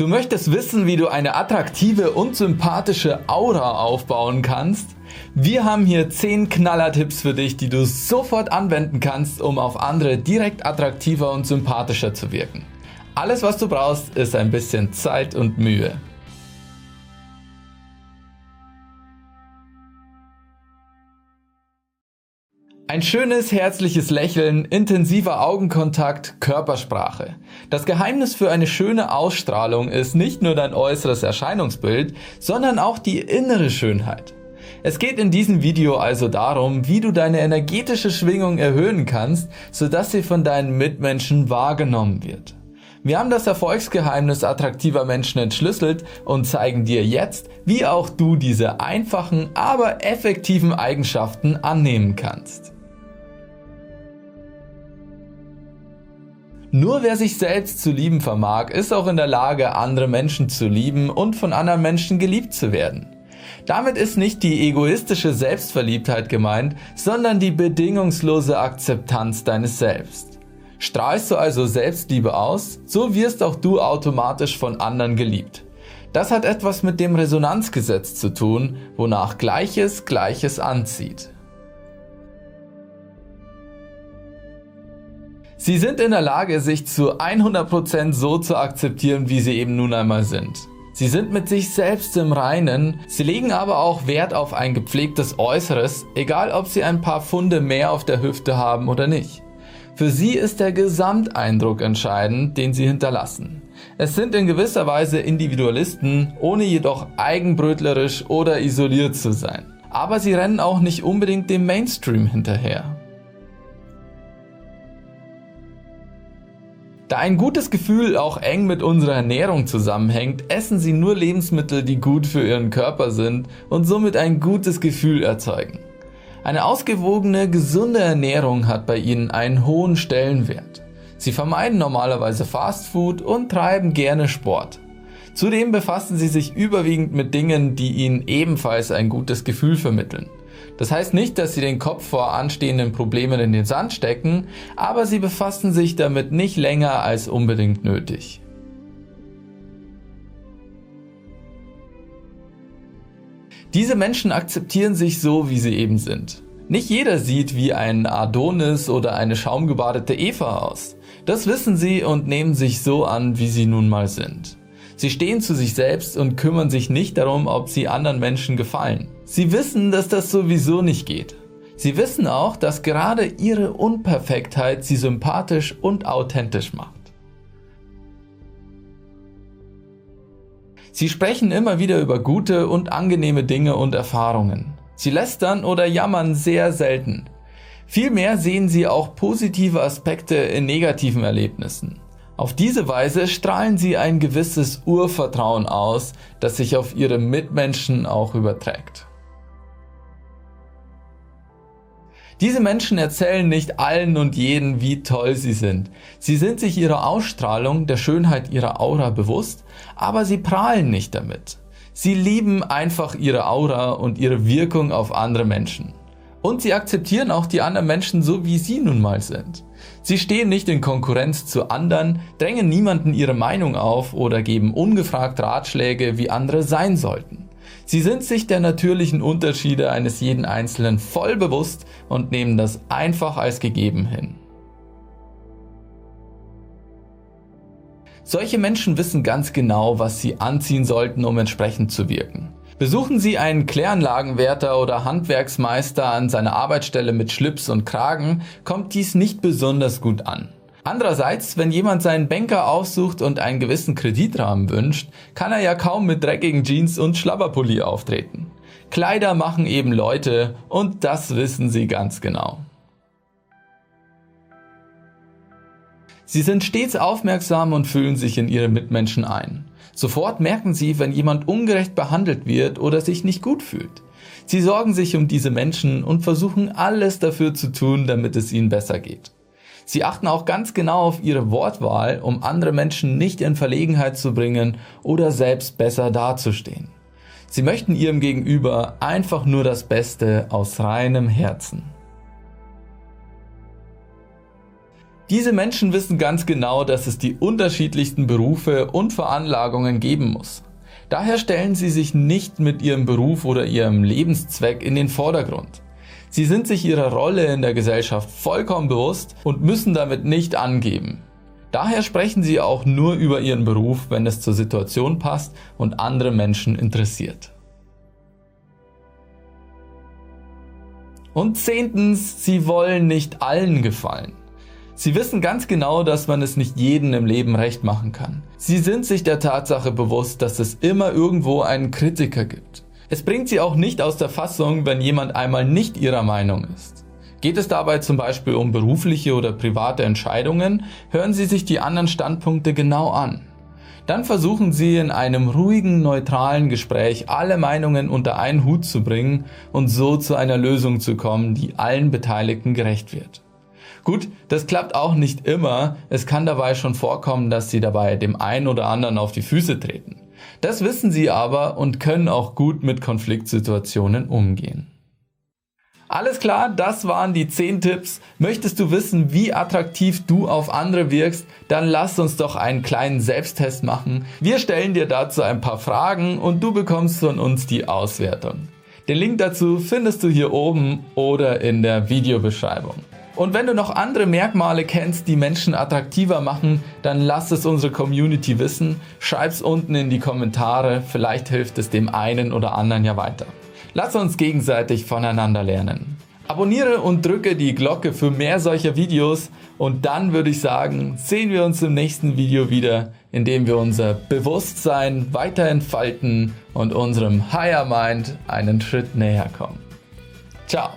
Du möchtest wissen, wie du eine attraktive und sympathische Aura aufbauen kannst? Wir haben hier 10 Knaller-Tipps für dich, die du sofort anwenden kannst, um auf andere direkt attraktiver und sympathischer zu wirken. Alles, was du brauchst, ist ein bisschen Zeit und Mühe. Ein schönes, herzliches Lächeln, intensiver Augenkontakt, Körpersprache. Das Geheimnis für eine schöne Ausstrahlung ist nicht nur dein äußeres Erscheinungsbild, sondern auch die innere Schönheit. Es geht in diesem Video also darum, wie du deine energetische Schwingung erhöhen kannst, sodass sie von deinen Mitmenschen wahrgenommen wird. Wir haben das Erfolgsgeheimnis attraktiver Menschen entschlüsselt und zeigen dir jetzt, wie auch du diese einfachen, aber effektiven Eigenschaften annehmen kannst. Nur wer sich selbst zu lieben vermag, ist auch in der Lage, andere Menschen zu lieben und von anderen Menschen geliebt zu werden. Damit ist nicht die egoistische Selbstverliebtheit gemeint, sondern die bedingungslose Akzeptanz deines Selbst. Strahlst du also Selbstliebe aus, so wirst auch du automatisch von anderen geliebt. Das hat etwas mit dem Resonanzgesetz zu tun, wonach Gleiches Gleiches anzieht. Sie sind in der Lage, sich zu 100% so zu akzeptieren, wie sie eben nun einmal sind. Sie sind mit sich selbst im Reinen, sie legen aber auch Wert auf ein gepflegtes Äußeres, egal ob sie ein paar Funde mehr auf der Hüfte haben oder nicht. Für sie ist der Gesamteindruck entscheidend, den sie hinterlassen. Es sind in gewisser Weise Individualisten, ohne jedoch eigenbrötlerisch oder isoliert zu sein. Aber sie rennen auch nicht unbedingt dem Mainstream hinterher. Da ein gutes Gefühl auch eng mit unserer Ernährung zusammenhängt, essen Sie nur Lebensmittel, die gut für Ihren Körper sind und somit ein gutes Gefühl erzeugen. Eine ausgewogene, gesunde Ernährung hat bei Ihnen einen hohen Stellenwert. Sie vermeiden normalerweise Fastfood und treiben gerne Sport. Zudem befassen Sie sich überwiegend mit Dingen, die Ihnen ebenfalls ein gutes Gefühl vermitteln. Das heißt nicht, dass sie den Kopf vor anstehenden Problemen in den Sand stecken, aber sie befassen sich damit nicht länger als unbedingt nötig. Diese Menschen akzeptieren sich so, wie sie eben sind. Nicht jeder sieht wie ein Adonis oder eine schaumgebadete Eva aus. Das wissen sie und nehmen sich so an, wie sie nun mal sind. Sie stehen zu sich selbst und kümmern sich nicht darum, ob sie anderen Menschen gefallen. Sie wissen, dass das sowieso nicht geht. Sie wissen auch, dass gerade ihre Unperfektheit sie sympathisch und authentisch macht. Sie sprechen immer wieder über gute und angenehme Dinge und Erfahrungen. Sie lästern oder jammern sehr selten. Vielmehr sehen sie auch positive Aspekte in negativen Erlebnissen. Auf diese Weise strahlen sie ein gewisses Urvertrauen aus, das sich auf ihre Mitmenschen auch überträgt. Diese Menschen erzählen nicht allen und jeden, wie toll sie sind. Sie sind sich ihrer Ausstrahlung, der Schönheit ihrer Aura bewusst, aber sie prahlen nicht damit. Sie lieben einfach ihre Aura und ihre Wirkung auf andere Menschen. Und sie akzeptieren auch die anderen Menschen so, wie sie nun mal sind. Sie stehen nicht in Konkurrenz zu anderen, drängen niemanden ihre Meinung auf oder geben ungefragt Ratschläge, wie andere sein sollten. Sie sind sich der natürlichen Unterschiede eines jeden Einzelnen voll bewusst und nehmen das einfach als gegeben hin. Solche Menschen wissen ganz genau, was sie anziehen sollten, um entsprechend zu wirken. Besuchen Sie einen Kläranlagenwärter oder Handwerksmeister an seiner Arbeitsstelle mit Schlips und Kragen, kommt dies nicht besonders gut an. Andererseits, wenn jemand seinen Banker aufsucht und einen gewissen Kreditrahmen wünscht, kann er ja kaum mit dreckigen Jeans und Schlabberpulli auftreten. Kleider machen eben Leute und das wissen Sie ganz genau. Sie sind stets aufmerksam und fühlen sich in ihre Mitmenschen ein. Sofort merken sie, wenn jemand ungerecht behandelt wird oder sich nicht gut fühlt. Sie sorgen sich um diese Menschen und versuchen alles dafür zu tun, damit es ihnen besser geht. Sie achten auch ganz genau auf ihre Wortwahl, um andere Menschen nicht in Verlegenheit zu bringen oder selbst besser dazustehen. Sie möchten ihrem Gegenüber einfach nur das Beste aus reinem Herzen. Diese Menschen wissen ganz genau, dass es die unterschiedlichsten Berufe und Veranlagungen geben muss. Daher stellen sie sich nicht mit ihrem Beruf oder ihrem Lebenszweck in den Vordergrund. Sie sind sich ihrer Rolle in der Gesellschaft vollkommen bewusst und müssen damit nicht angeben. Daher sprechen sie auch nur über ihren Beruf, wenn es zur Situation passt und andere Menschen interessiert. Und zehntens, sie wollen nicht allen gefallen. Sie wissen ganz genau, dass man es nicht jedem im Leben recht machen kann. Sie sind sich der Tatsache bewusst, dass es immer irgendwo einen Kritiker gibt. Es bringt sie auch nicht aus der Fassung, wenn jemand einmal nicht ihrer Meinung ist. Geht es dabei zum Beispiel um berufliche oder private Entscheidungen, hören Sie sich die anderen Standpunkte genau an. Dann versuchen Sie in einem ruhigen, neutralen Gespräch alle Meinungen unter einen Hut zu bringen und so zu einer Lösung zu kommen, die allen Beteiligten gerecht wird. Gut, das klappt auch nicht immer. Es kann dabei schon vorkommen, dass sie dabei dem einen oder anderen auf die Füße treten. Das wissen sie aber und können auch gut mit Konfliktsituationen umgehen. Alles klar, das waren die 10 Tipps. Möchtest du wissen, wie attraktiv du auf andere wirkst? Dann lass uns doch einen kleinen Selbsttest machen. Wir stellen dir dazu ein paar Fragen und du bekommst von uns die Auswertung. Den Link dazu findest du hier oben oder in der Videobeschreibung. Und wenn du noch andere Merkmale kennst, die Menschen attraktiver machen, dann lass es unsere Community wissen. Schreib's unten in die Kommentare, vielleicht hilft es dem einen oder anderen ja weiter. Lass uns gegenseitig voneinander lernen. Abonniere und drücke die Glocke für mehr solcher Videos und dann würde ich sagen, sehen wir uns im nächsten Video wieder, in dem wir unser Bewusstsein weiter entfalten und unserem Higher Mind einen Schritt näher kommen. Ciao!